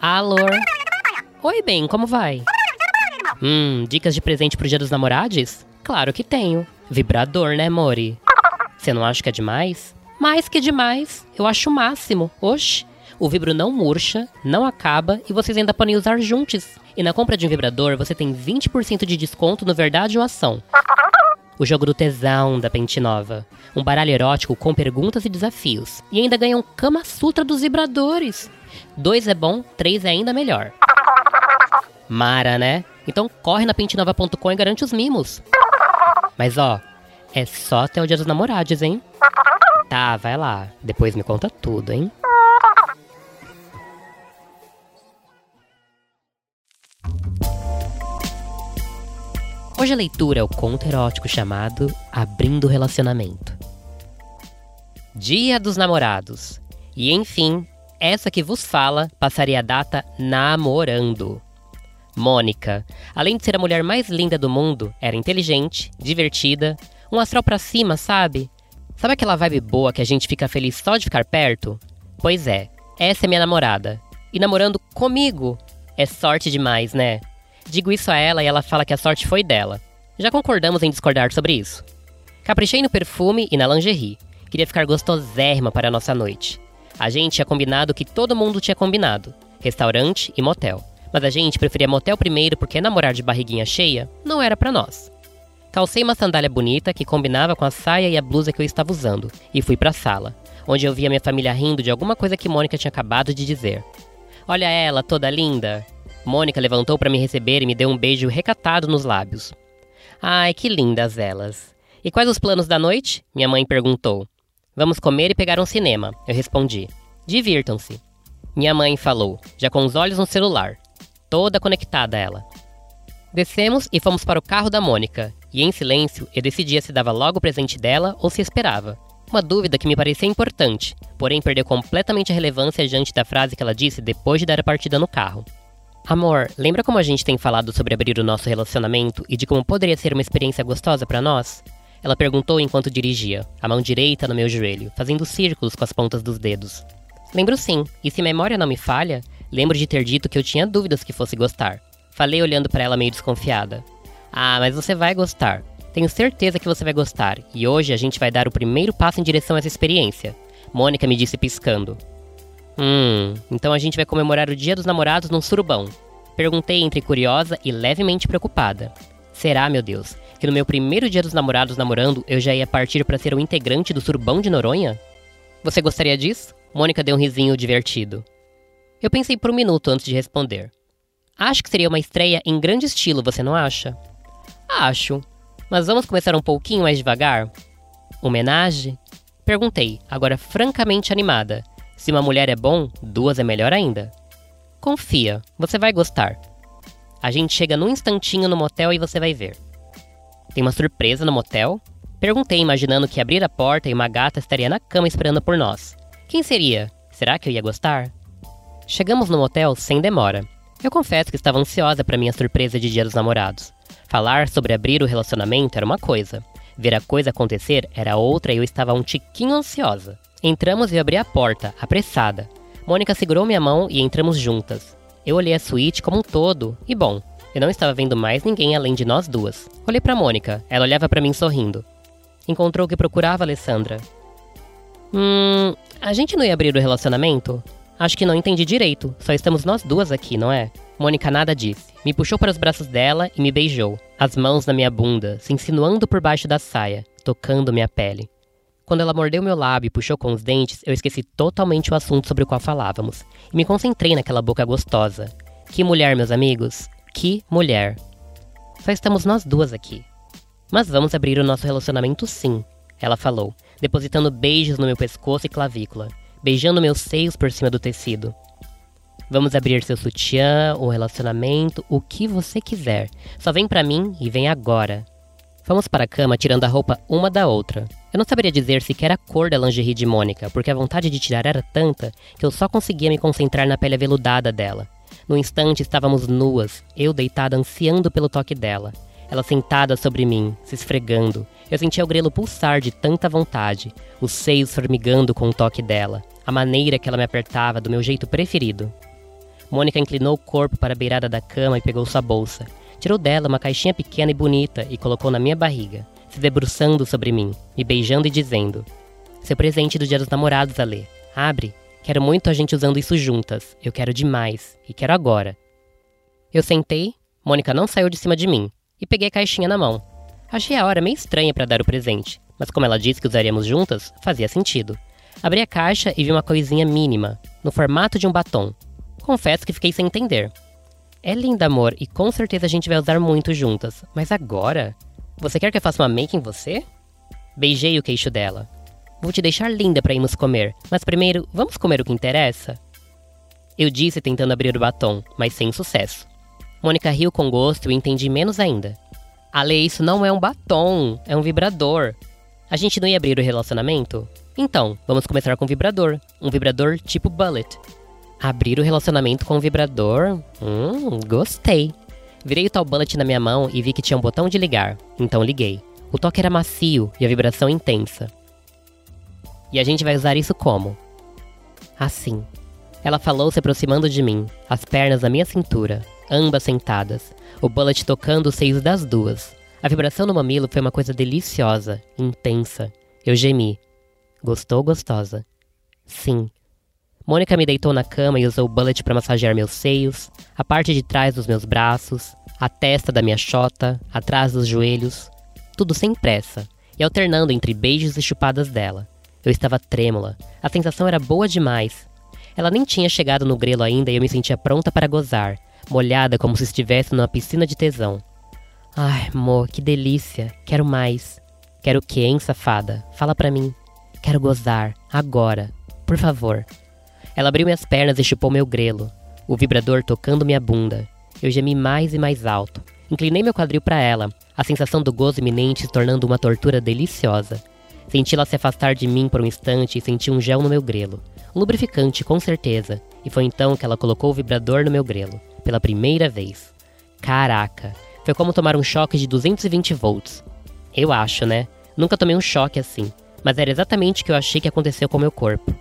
Alô? Oi, bem, como vai? Hum, dicas de presente pro dia dos namorados? Claro que tenho. Vibrador, né, Mori? Você não acha que é demais? Mais que demais. Eu acho o máximo. Oxe. O vibro não murcha, não acaba e vocês ainda podem usar juntos. E na compra de um vibrador você tem 20% de desconto no Verdade ou Ação. O jogo do tesão da Pente Nova. Um baralho erótico com perguntas e desafios. E ainda ganha um Kama Sutra dos vibradores. Dois é bom, três é ainda melhor. Mara, né? Então corre na pentenova.com e garante os mimos. Mas ó, é só até o dia dos namorados, hein? Tá, vai lá. Depois me conta tudo, hein? Hoje a leitura é o conto erótico chamado Abrindo Relacionamento. Dia dos Namorados. E enfim, essa que vos fala passaria a data namorando. Mônica, além de ser a mulher mais linda do mundo, era inteligente, divertida, um astral pra cima, sabe? Sabe aquela vibe boa que a gente fica feliz só de ficar perto? Pois é, essa é minha namorada. E namorando comigo. É sorte demais, né? Digo isso a ela e ela fala que a sorte foi dela. Já concordamos em discordar sobre isso. Caprichei no perfume e na lingerie. Queria ficar gostosérrima para a nossa noite. A gente tinha combinado o que todo mundo tinha combinado: restaurante e motel. Mas a gente preferia motel primeiro porque namorar de barriguinha cheia não era para nós. Calcei uma sandália bonita que combinava com a saia e a blusa que eu estava usando e fui para a sala, onde eu via minha família rindo de alguma coisa que Mônica tinha acabado de dizer. Olha ela, toda linda! Mônica levantou para me receber e me deu um beijo recatado nos lábios. Ai, que lindas elas. E quais os planos da noite? Minha mãe perguntou. Vamos comer e pegar um cinema, eu respondi. Divirtam-se. Minha mãe falou, já com os olhos no celular. Toda conectada ela. Descemos e fomos para o carro da Mônica, e em silêncio eu decidia se dava logo o presente dela ou se esperava. Uma dúvida que me parecia importante, porém perdeu completamente a relevância diante da frase que ela disse depois de dar a partida no carro. Amor, lembra como a gente tem falado sobre abrir o nosso relacionamento e de como poderia ser uma experiência gostosa para nós? Ela perguntou enquanto dirigia, a mão direita no meu joelho, fazendo círculos com as pontas dos dedos. Lembro sim, e se memória não me falha, lembro de ter dito que eu tinha dúvidas que fosse gostar. Falei olhando para ela meio desconfiada. Ah, mas você vai gostar. Tenho certeza que você vai gostar, e hoje a gente vai dar o primeiro passo em direção a essa experiência. Mônica me disse piscando. Hum, então a gente vai comemorar o Dia dos Namorados num surubão. Perguntei entre curiosa e levemente preocupada. Será, meu Deus, que no meu primeiro dia dos namorados namorando eu já ia partir para ser um integrante do surubão de Noronha? Você gostaria disso? Mônica deu um risinho divertido. Eu pensei por um minuto antes de responder. Acho que seria uma estreia em grande estilo, você não acha? Acho. Mas vamos começar um pouquinho mais devagar? Homenagem? Perguntei, agora francamente animada, se uma mulher é bom, duas é melhor ainda. Confia, você vai gostar. A gente chega num instantinho no motel e você vai ver. Tem uma surpresa no motel? Perguntei, imaginando que abrir a porta e uma gata estaria na cama esperando por nós. Quem seria? Será que eu ia gostar? Chegamos no motel sem demora. Eu confesso que estava ansiosa para minha surpresa de Dia dos Namorados. Falar sobre abrir o relacionamento era uma coisa, ver a coisa acontecer era outra e eu estava um tiquinho ansiosa. Entramos e abri a porta, apressada. Mônica segurou minha mão e entramos juntas. Eu olhei a suíte como um todo, e bom, eu não estava vendo mais ninguém além de nós duas. Olhei para Mônica, ela olhava para mim sorrindo. Encontrou o que procurava, Alessandra. Hum, a gente não ia abrir o relacionamento? Acho que não entendi direito, só estamos nós duas aqui, não é? Mônica nada disse. Me puxou para os braços dela e me beijou, as mãos na minha bunda, se insinuando por baixo da saia, tocando minha pele. Quando ela mordeu meu lábio e puxou com os dentes, eu esqueci totalmente o assunto sobre o qual falávamos e me concentrei naquela boca gostosa. Que mulher, meus amigos! Que mulher! Só estamos nós duas aqui. Mas vamos abrir o nosso relacionamento sim, ela falou, depositando beijos no meu pescoço e clavícula, beijando meus seios por cima do tecido. Vamos abrir seu sutiã, o relacionamento, o que você quiser. Só vem pra mim e vem agora. Fomos para a cama tirando a roupa uma da outra. Eu não saberia dizer sequer a cor da lingerie de Mônica, porque a vontade de tirar era tanta que eu só conseguia me concentrar na pele aveludada dela. No instante estávamos nuas, eu deitada ansiando pelo toque dela. Ela sentada sobre mim, se esfregando. Eu sentia o grelo pulsar de tanta vontade, os seios formigando com o toque dela, a maneira que ela me apertava do meu jeito preferido. Mônica inclinou o corpo para a beirada da cama e pegou sua bolsa. Tirou dela uma caixinha pequena e bonita e colocou na minha barriga, se debruçando sobre mim, me beijando e dizendo: Seu presente do Dia dos Namorados, Alê. Abre. Quero muito a gente usando isso juntas. Eu quero demais. E quero agora. Eu sentei, Mônica não saiu de cima de mim, e peguei a caixinha na mão. Achei a hora meio estranha para dar o presente, mas como ela disse que usaríamos juntas, fazia sentido. Abri a caixa e vi uma coisinha mínima, no formato de um batom. Confesso que fiquei sem entender. É linda, amor, e com certeza a gente vai usar muito juntas. Mas agora? Você quer que eu faça uma make em você? Beijei o queixo dela. Vou te deixar linda para irmos comer, mas primeiro, vamos comer o que interessa? Eu disse tentando abrir o batom, mas sem sucesso. Mônica riu com gosto e entendi menos ainda. Ale, isso não é um batom, é um vibrador. A gente não ia abrir o relacionamento? Então, vamos começar com um vibrador. Um vibrador tipo bullet. Abrir o relacionamento com um vibrador? Hum, gostei. Virei o tal bullet na minha mão e vi que tinha um botão de ligar, então liguei. O toque era macio e a vibração intensa. E a gente vai usar isso como? Assim. Ela falou se aproximando de mim, as pernas na minha cintura, ambas sentadas, o bullet tocando os seios das duas. A vibração no mamilo foi uma coisa deliciosa, intensa. Eu gemi. Gostou, gostosa? Sim, Mônica me deitou na cama e usou o bullet para massagear meus seios, a parte de trás dos meus braços, a testa da minha chota, atrás dos joelhos, tudo sem pressa, e alternando entre beijos e chupadas dela. Eu estava trêmula, a sensação era boa demais. Ela nem tinha chegado no grelo ainda e eu me sentia pronta para gozar, molhada como se estivesse numa piscina de tesão. Ai, amor, que delícia, quero mais. Quero o quê, hein, safada? Fala pra mim. Quero gozar, agora. Por favor, ela abriu minhas pernas e chupou meu grelo, o vibrador tocando minha bunda. Eu gemi mais e mais alto. Inclinei meu quadril para ela, a sensação do gozo iminente se tornando uma tortura deliciosa. Senti-la se afastar de mim por um instante e senti um gel no meu grelo. Um lubrificante, com certeza. E foi então que ela colocou o vibrador no meu grelo. Pela primeira vez. Caraca! Foi como tomar um choque de 220 volts. Eu acho, né? Nunca tomei um choque assim. Mas era exatamente o que eu achei que aconteceu com meu corpo.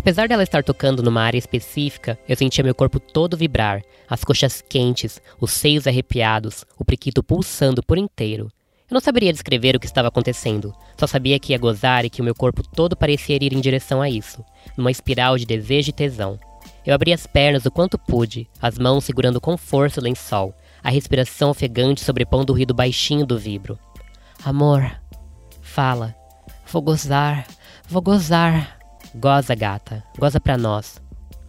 Apesar dela estar tocando numa área específica, eu sentia meu corpo todo vibrar, as coxas quentes, os seios arrepiados, o priquito pulsando por inteiro. Eu não saberia descrever o que estava acontecendo, só sabia que ia gozar e que o meu corpo todo parecia ir em direção a isso, numa espiral de desejo e tesão. Eu abri as pernas o quanto pude, as mãos segurando com força o lençol, a respiração ofegante sobrepondo o ruído baixinho do vibro. Amor, fala. Vou gozar, vou gozar. Goza, gata, goza pra nós.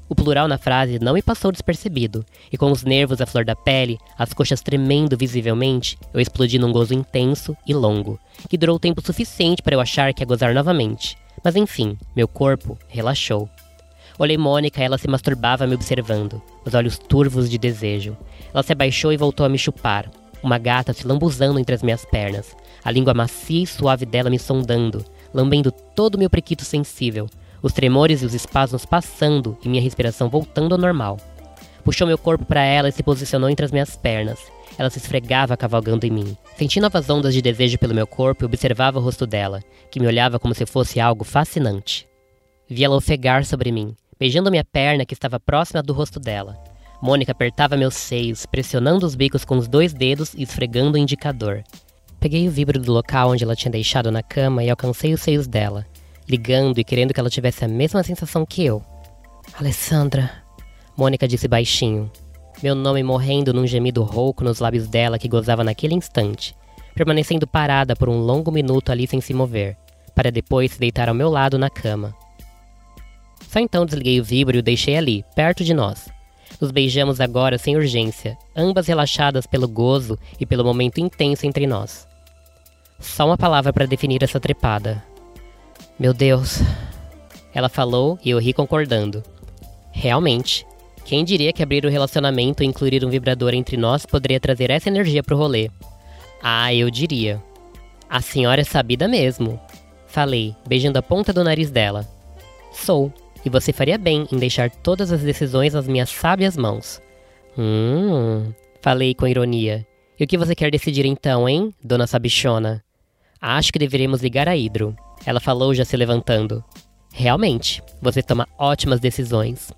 O plural na frase não me passou despercebido, e com os nervos à flor da pele, as coxas tremendo visivelmente, eu explodi num gozo intenso e longo, que durou tempo suficiente para eu achar que ia gozar novamente. Mas enfim, meu corpo relaxou. Olhei Mônica ela se masturbava me observando, os olhos turvos de desejo. Ela se abaixou e voltou a me chupar, uma gata se lambuzando entre as minhas pernas, a língua macia e suave dela me sondando, lambendo todo o meu prequito sensível, os tremores e os espasmos passando e minha respiração voltando ao normal. Puxou meu corpo para ela e se posicionou entre as minhas pernas. Ela se esfregava cavalgando em mim. Senti novas ondas de desejo pelo meu corpo e observava o rosto dela, que me olhava como se fosse algo fascinante. Vi ela ofegar sobre mim, beijando minha perna que estava próxima do rosto dela. Mônica apertava meus seios, pressionando os bicos com os dois dedos e esfregando o indicador. Peguei o vibro do local onde ela tinha deixado na cama e alcancei os seios dela ligando e querendo que ela tivesse a mesma sensação que eu. Alessandra, Mônica disse baixinho, meu nome morrendo num gemido rouco nos lábios dela que gozava naquele instante, permanecendo parada por um longo minuto ali sem se mover, para depois se deitar ao meu lado na cama. Só então desliguei o vibro e o deixei ali, perto de nós. Nos beijamos agora sem urgência, ambas relaxadas pelo gozo e pelo momento intenso entre nós. Só uma palavra para definir essa trepada: meu Deus. Ela falou e eu ri concordando. Realmente. Quem diria que abrir o um relacionamento e incluir um vibrador entre nós poderia trazer essa energia pro rolê? Ah, eu diria. A senhora é sabida mesmo. Falei, beijando a ponta do nariz dela. Sou, e você faria bem em deixar todas as decisões nas minhas sábias mãos. Hum, falei com ironia. E o que você quer decidir então, hein, dona Sabichona? Acho que deveríamos ligar a Hidro. Ela falou já se levantando. Realmente, você toma ótimas decisões.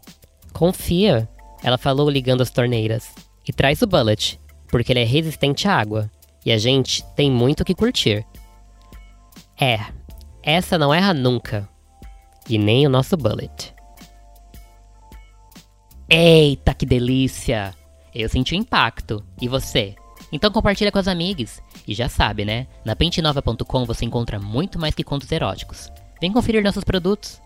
Confia. Ela falou ligando as torneiras. E traz o Bullet, porque ele é resistente à água. E a gente tem muito o que curtir. É, essa não erra nunca. E nem o nosso Bullet. Eita, que delícia! Eu senti o impacto. E você? Então compartilha com as amigas. E já sabe, né? Na pentenova.com você encontra muito mais que contos eróticos. Vem conferir nossos produtos.